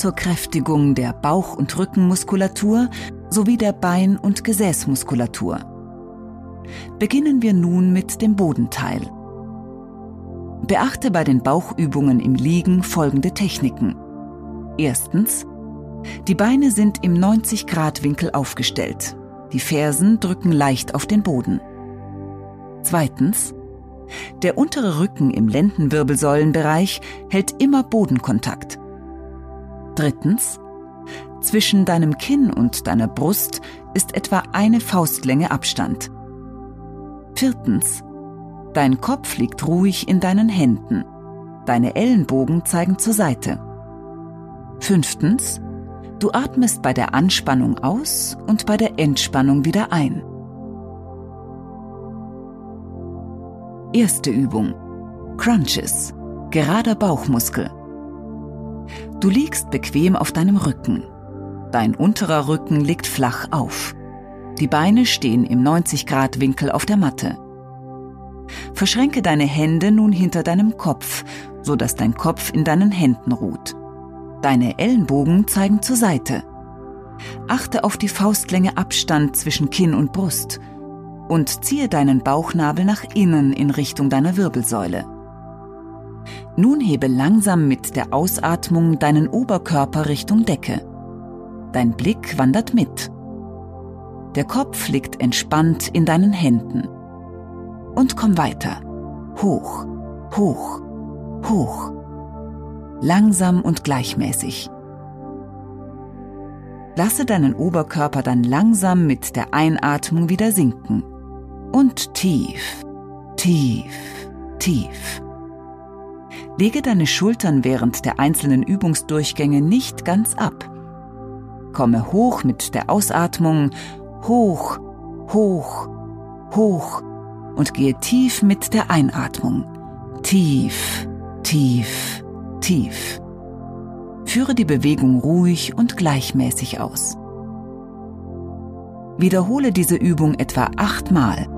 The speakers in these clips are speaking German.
Zur Kräftigung der Bauch- und Rückenmuskulatur sowie der Bein- und Gesäßmuskulatur. Beginnen wir nun mit dem Bodenteil. Beachte bei den Bauchübungen im Liegen folgende Techniken. Erstens. Die Beine sind im 90-Grad-Winkel aufgestellt. Die Fersen drücken leicht auf den Boden. Zweitens. Der untere Rücken im Lendenwirbelsäulenbereich hält immer Bodenkontakt. Drittens. Zwischen deinem Kinn und deiner Brust ist etwa eine Faustlänge Abstand. Viertens. Dein Kopf liegt ruhig in deinen Händen. Deine Ellenbogen zeigen zur Seite. Fünftens. Du atmest bei der Anspannung aus und bei der Entspannung wieder ein. Erste Übung. Crunches. Gerader Bauchmuskel. Du liegst bequem auf deinem Rücken. Dein unterer Rücken liegt flach auf. Die Beine stehen im 90-Grad-Winkel auf der Matte. Verschränke deine Hände nun hinter deinem Kopf, so dass dein Kopf in deinen Händen ruht. Deine Ellenbogen zeigen zur Seite. Achte auf die Faustlänge Abstand zwischen Kinn und Brust und ziehe deinen Bauchnabel nach innen in Richtung deiner Wirbelsäule. Nun hebe langsam mit der Ausatmung deinen Oberkörper Richtung Decke. Dein Blick wandert mit. Der Kopf liegt entspannt in deinen Händen. Und komm weiter. Hoch, hoch, hoch langsam und gleichmäßig. Lasse deinen Oberkörper dann langsam mit der Einatmung wieder sinken. Und tief, tief, tief. Lege deine Schultern während der einzelnen Übungsdurchgänge nicht ganz ab. Komme hoch mit der Ausatmung, hoch, hoch, hoch und gehe tief mit der Einatmung. Tief, tief, tief. Führe die Bewegung ruhig und gleichmäßig aus. Wiederhole diese Übung etwa achtmal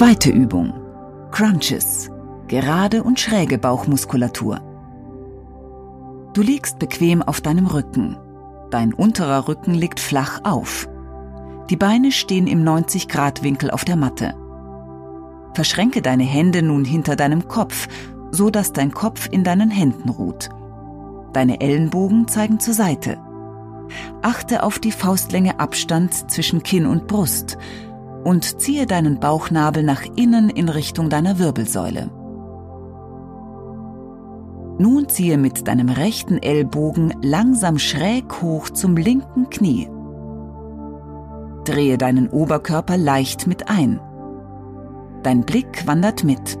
Zweite Übung. Crunches. Gerade und schräge Bauchmuskulatur. Du liegst bequem auf deinem Rücken. Dein unterer Rücken liegt flach auf. Die Beine stehen im 90-Grad-Winkel auf der Matte. Verschränke deine Hände nun hinter deinem Kopf, so dass dein Kopf in deinen Händen ruht. Deine Ellenbogen zeigen zur Seite. Achte auf die Faustlänge Abstand zwischen Kinn und Brust und ziehe deinen Bauchnabel nach innen in Richtung deiner Wirbelsäule. Nun ziehe mit deinem rechten Ellbogen langsam schräg hoch zum linken Knie. Drehe deinen Oberkörper leicht mit ein. Dein Blick wandert mit.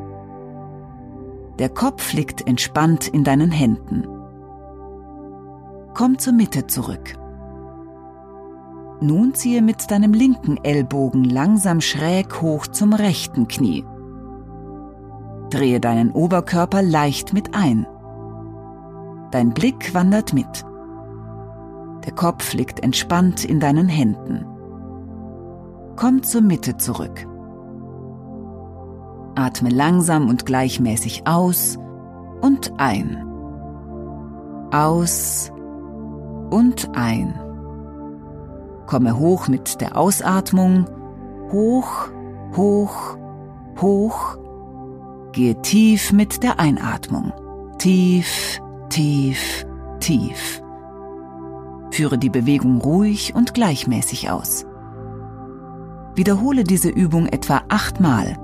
Der Kopf liegt entspannt in deinen Händen. Komm zur Mitte zurück. Nun ziehe mit deinem linken Ellbogen langsam schräg hoch zum rechten Knie. Drehe deinen Oberkörper leicht mit ein. Dein Blick wandert mit. Der Kopf liegt entspannt in deinen Händen. Komm zur Mitte zurück. Atme langsam und gleichmäßig aus und ein. Aus und ein. Komme hoch mit der Ausatmung. Hoch, hoch, hoch. Gehe tief mit der Einatmung. Tief, tief, tief. Führe die Bewegung ruhig und gleichmäßig aus. Wiederhole diese Übung etwa achtmal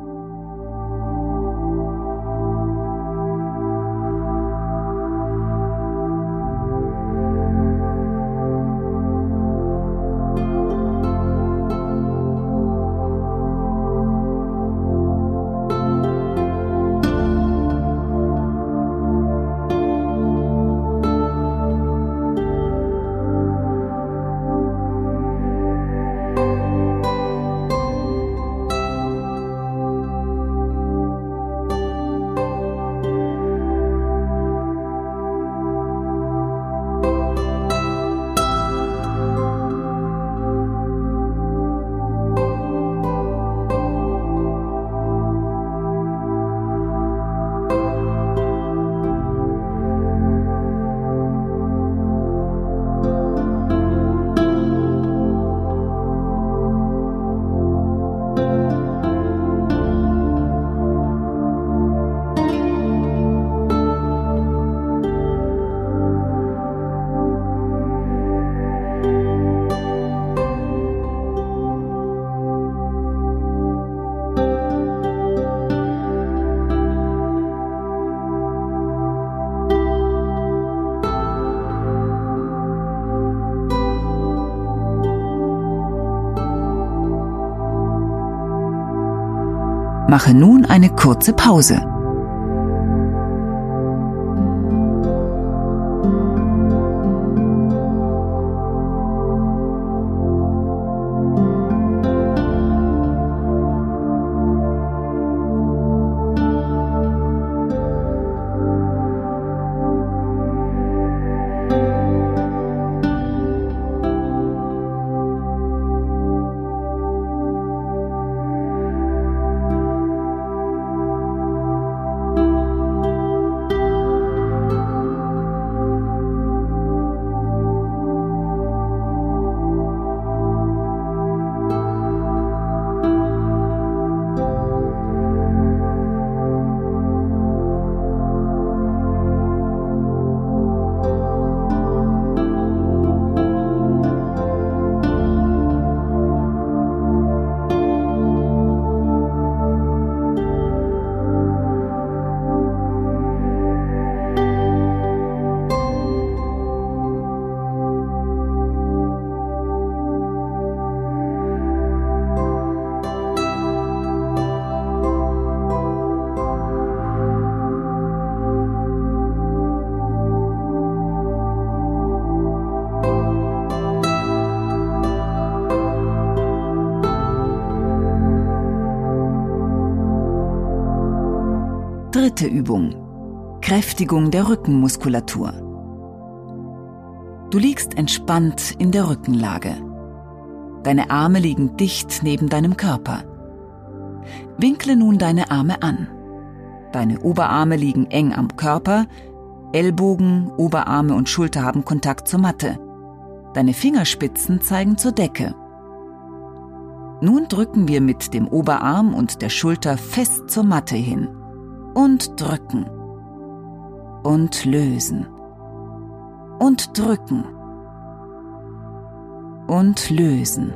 Mache nun eine kurze Pause. Dritte Übung. Kräftigung der Rückenmuskulatur. Du liegst entspannt in der Rückenlage. Deine Arme liegen dicht neben deinem Körper. Winkle nun deine Arme an. Deine Oberarme liegen eng am Körper, Ellbogen, Oberarme und Schulter haben Kontakt zur Matte. Deine Fingerspitzen zeigen zur Decke. Nun drücken wir mit dem Oberarm und der Schulter fest zur Matte hin und drücken und lösen und drücken und lösen.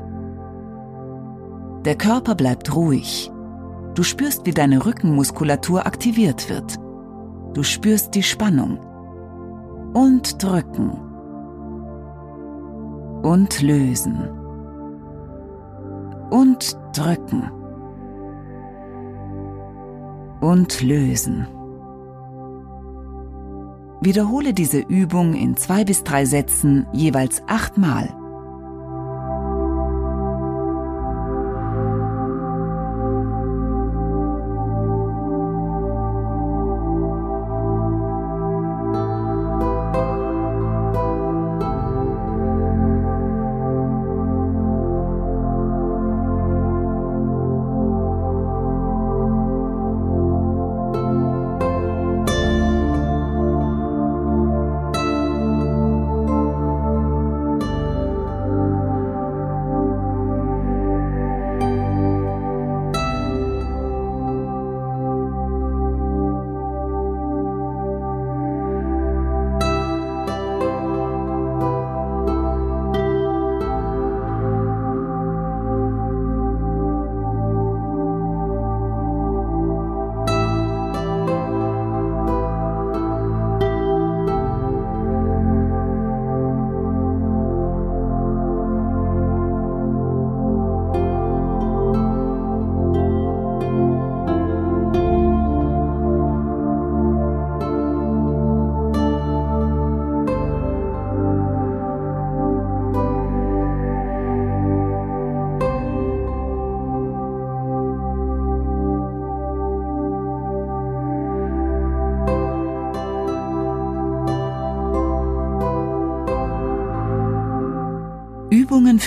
Der Körper bleibt ruhig. Du spürst, wie deine Rückenmuskulatur aktiviert wird. Du spürst die Spannung. Und drücken. Und lösen. Und drücken und lösen. Wiederhole diese Übung in zwei bis drei Sätzen jeweils achtmal.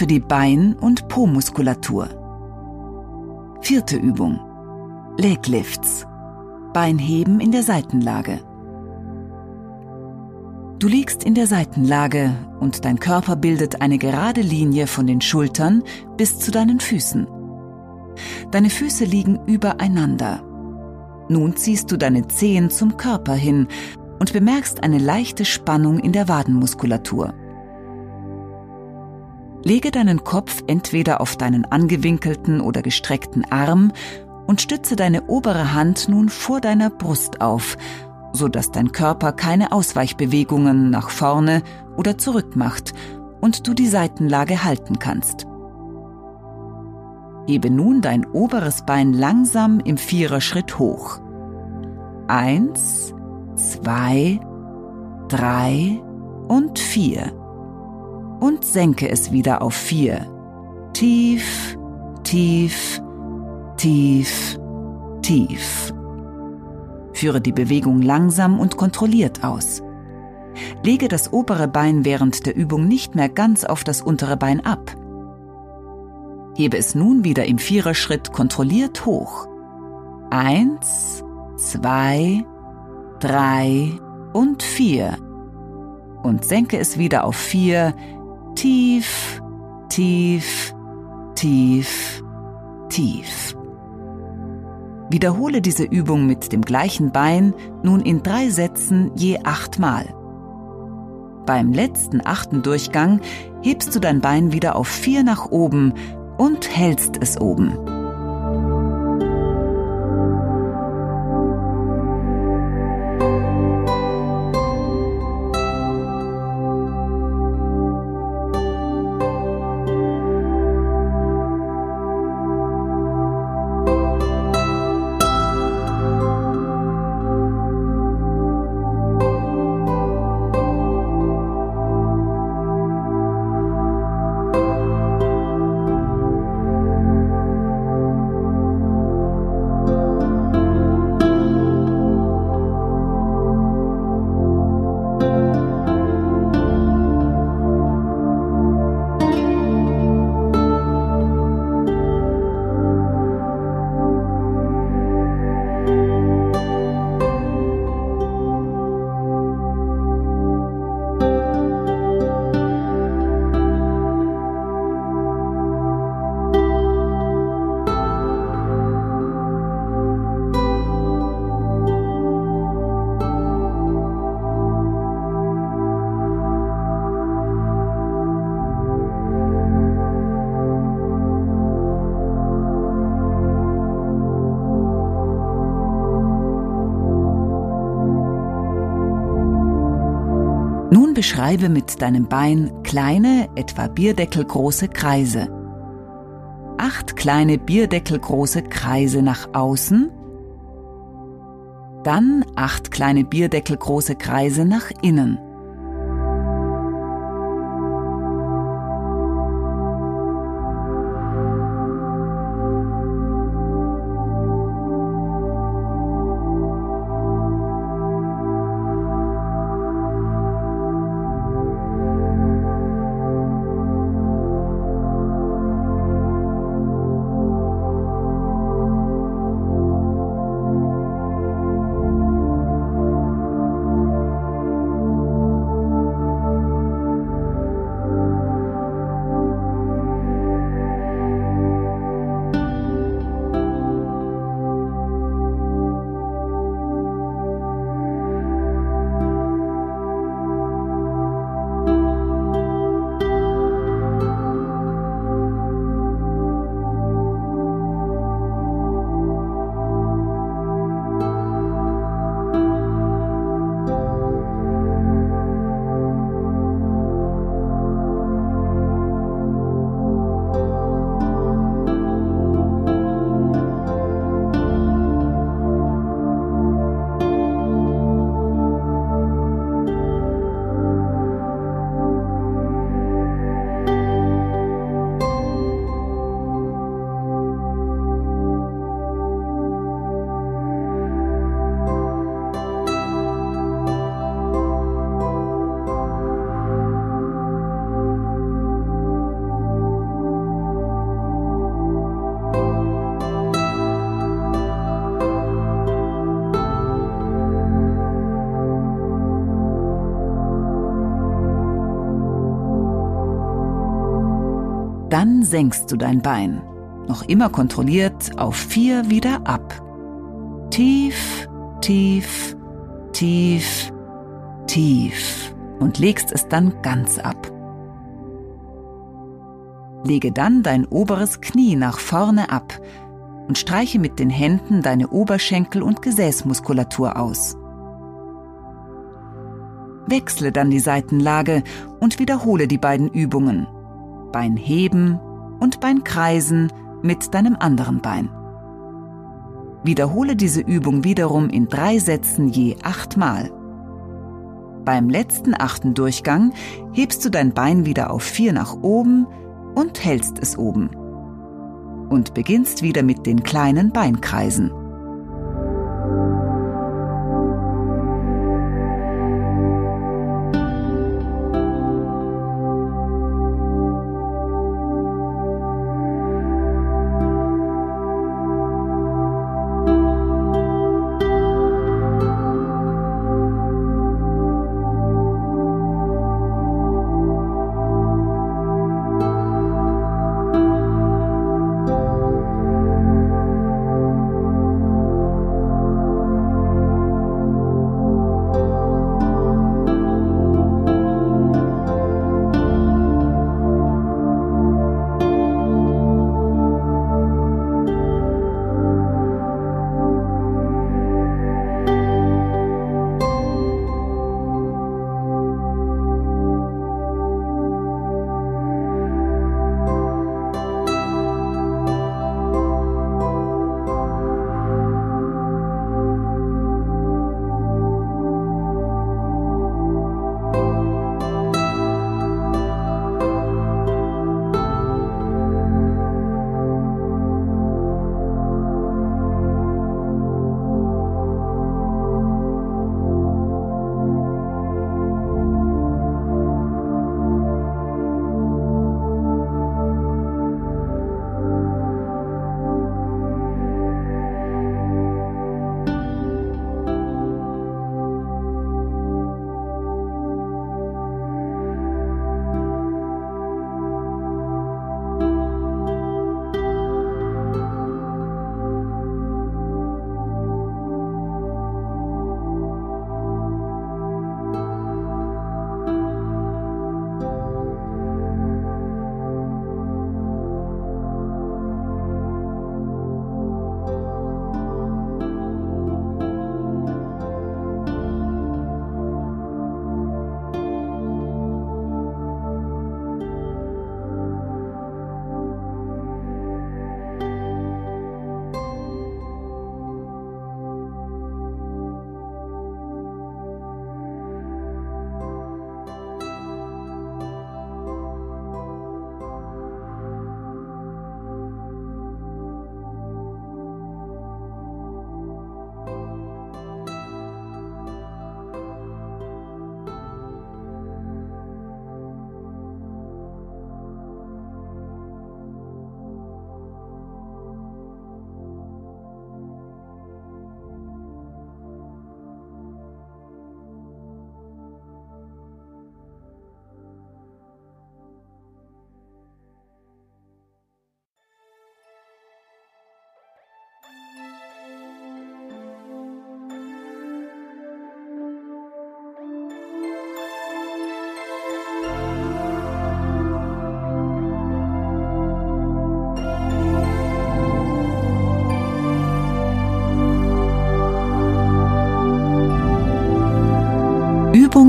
Für die Bein- und Po-Muskulatur. Vierte Übung. Leg Lifts. Beinheben in der Seitenlage. Du liegst in der Seitenlage und dein Körper bildet eine gerade Linie von den Schultern bis zu deinen Füßen. Deine Füße liegen übereinander. Nun ziehst du deine Zehen zum Körper hin und bemerkst eine leichte Spannung in der Wadenmuskulatur. Lege deinen Kopf entweder auf deinen angewinkelten oder gestreckten Arm und stütze deine obere Hand nun vor deiner Brust auf, so dass dein Körper keine Ausweichbewegungen nach vorne oder zurück macht und du die Seitenlage halten kannst. Hebe nun dein oberes Bein langsam im Viererschritt hoch. Eins, zwei, drei und vier. Und senke es wieder auf vier. Tief, tief, tief, tief. Führe die Bewegung langsam und kontrolliert aus. Lege das obere Bein während der Übung nicht mehr ganz auf das untere Bein ab. Hebe es nun wieder im Viererschritt kontrolliert hoch. Eins, zwei, drei und vier. Und senke es wieder auf vier, tief, tief, tief, tief. Wiederhole diese Übung mit dem gleichen Bein nun in drei Sätzen je achtmal. Beim letzten achten Durchgang hebst du dein Bein wieder auf vier nach oben und hältst es oben. Nun beschreibe mit deinem Bein kleine, etwa bierdeckelgroße Kreise. Acht kleine bierdeckelgroße Kreise nach außen, dann acht kleine bierdeckelgroße Kreise nach innen. Dann senkst du dein Bein, noch immer kontrolliert, auf vier wieder ab. Tief, tief, tief, tief und legst es dann ganz ab. Lege dann dein oberes Knie nach vorne ab und streiche mit den Händen deine Oberschenkel- und Gesäßmuskulatur aus. Wechsle dann die Seitenlage und wiederhole die beiden Übungen. Bein heben und Bein kreisen mit deinem anderen Bein. Wiederhole diese Übung wiederum in drei Sätzen je achtmal. Beim letzten achten Durchgang hebst du dein Bein wieder auf vier nach oben und hältst es oben. Und beginnst wieder mit den kleinen Beinkreisen.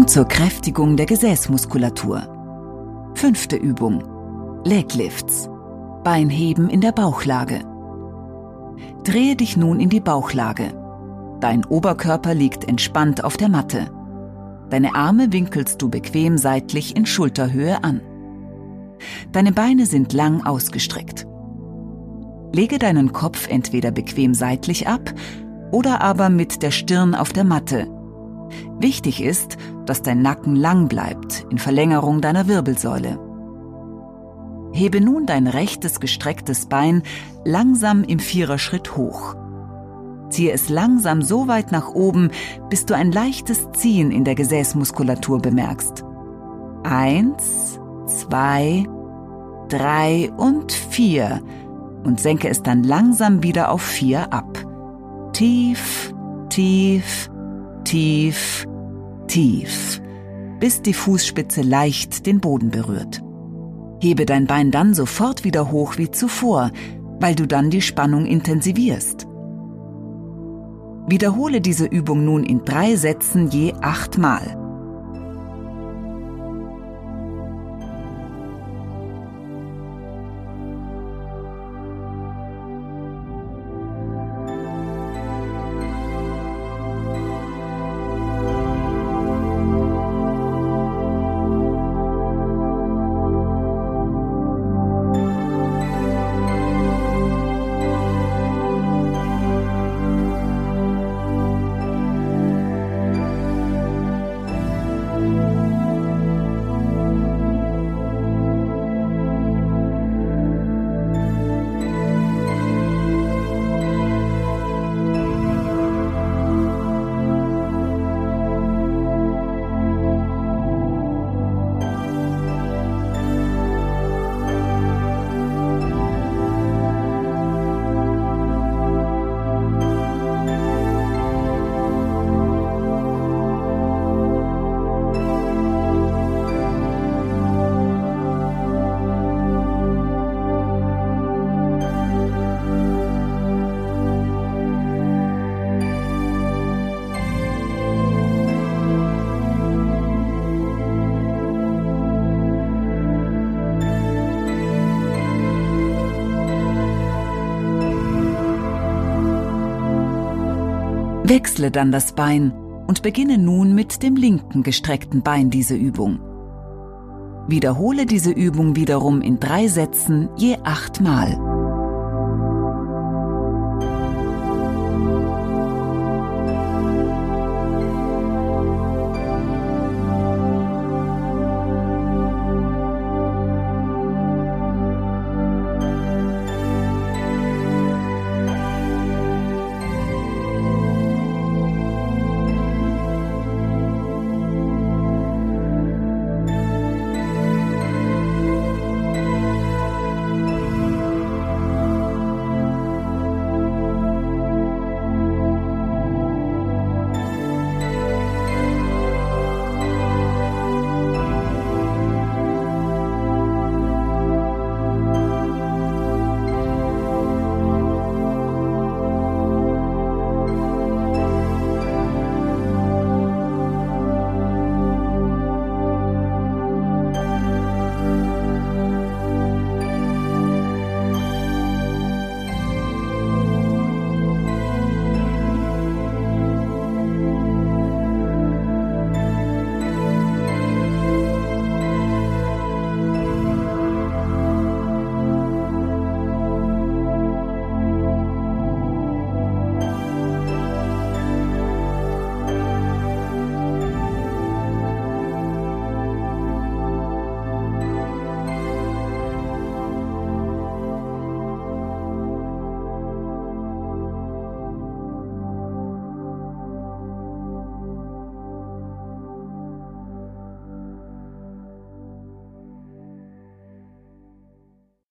Übung zur Kräftigung der Gesäßmuskulatur. Fünfte Übung. Leglifts. Beinheben in der Bauchlage. Drehe dich nun in die Bauchlage. Dein Oberkörper liegt entspannt auf der Matte. Deine Arme winkelst du bequem seitlich in Schulterhöhe an. Deine Beine sind lang ausgestreckt. Lege deinen Kopf entweder bequem seitlich ab oder aber mit der Stirn auf der Matte Wichtig ist, dass dein Nacken lang bleibt, in Verlängerung deiner Wirbelsäule. Hebe nun dein rechtes gestrecktes Bein langsam im Viererschritt hoch. Ziehe es langsam so weit nach oben, bis du ein leichtes Ziehen in der Gesäßmuskulatur bemerkst. Eins, zwei, drei und vier und senke es dann langsam wieder auf vier ab. Tief, tief, tief, tief, bis die Fußspitze leicht den Boden berührt. Hebe dein Bein dann sofort wieder hoch wie zuvor, weil du dann die Spannung intensivierst. Wiederhole diese Übung nun in drei Sätzen je achtmal. Wechsle dann das Bein und beginne nun mit dem linken gestreckten Bein diese Übung. Wiederhole diese Übung wiederum in drei Sätzen je achtmal.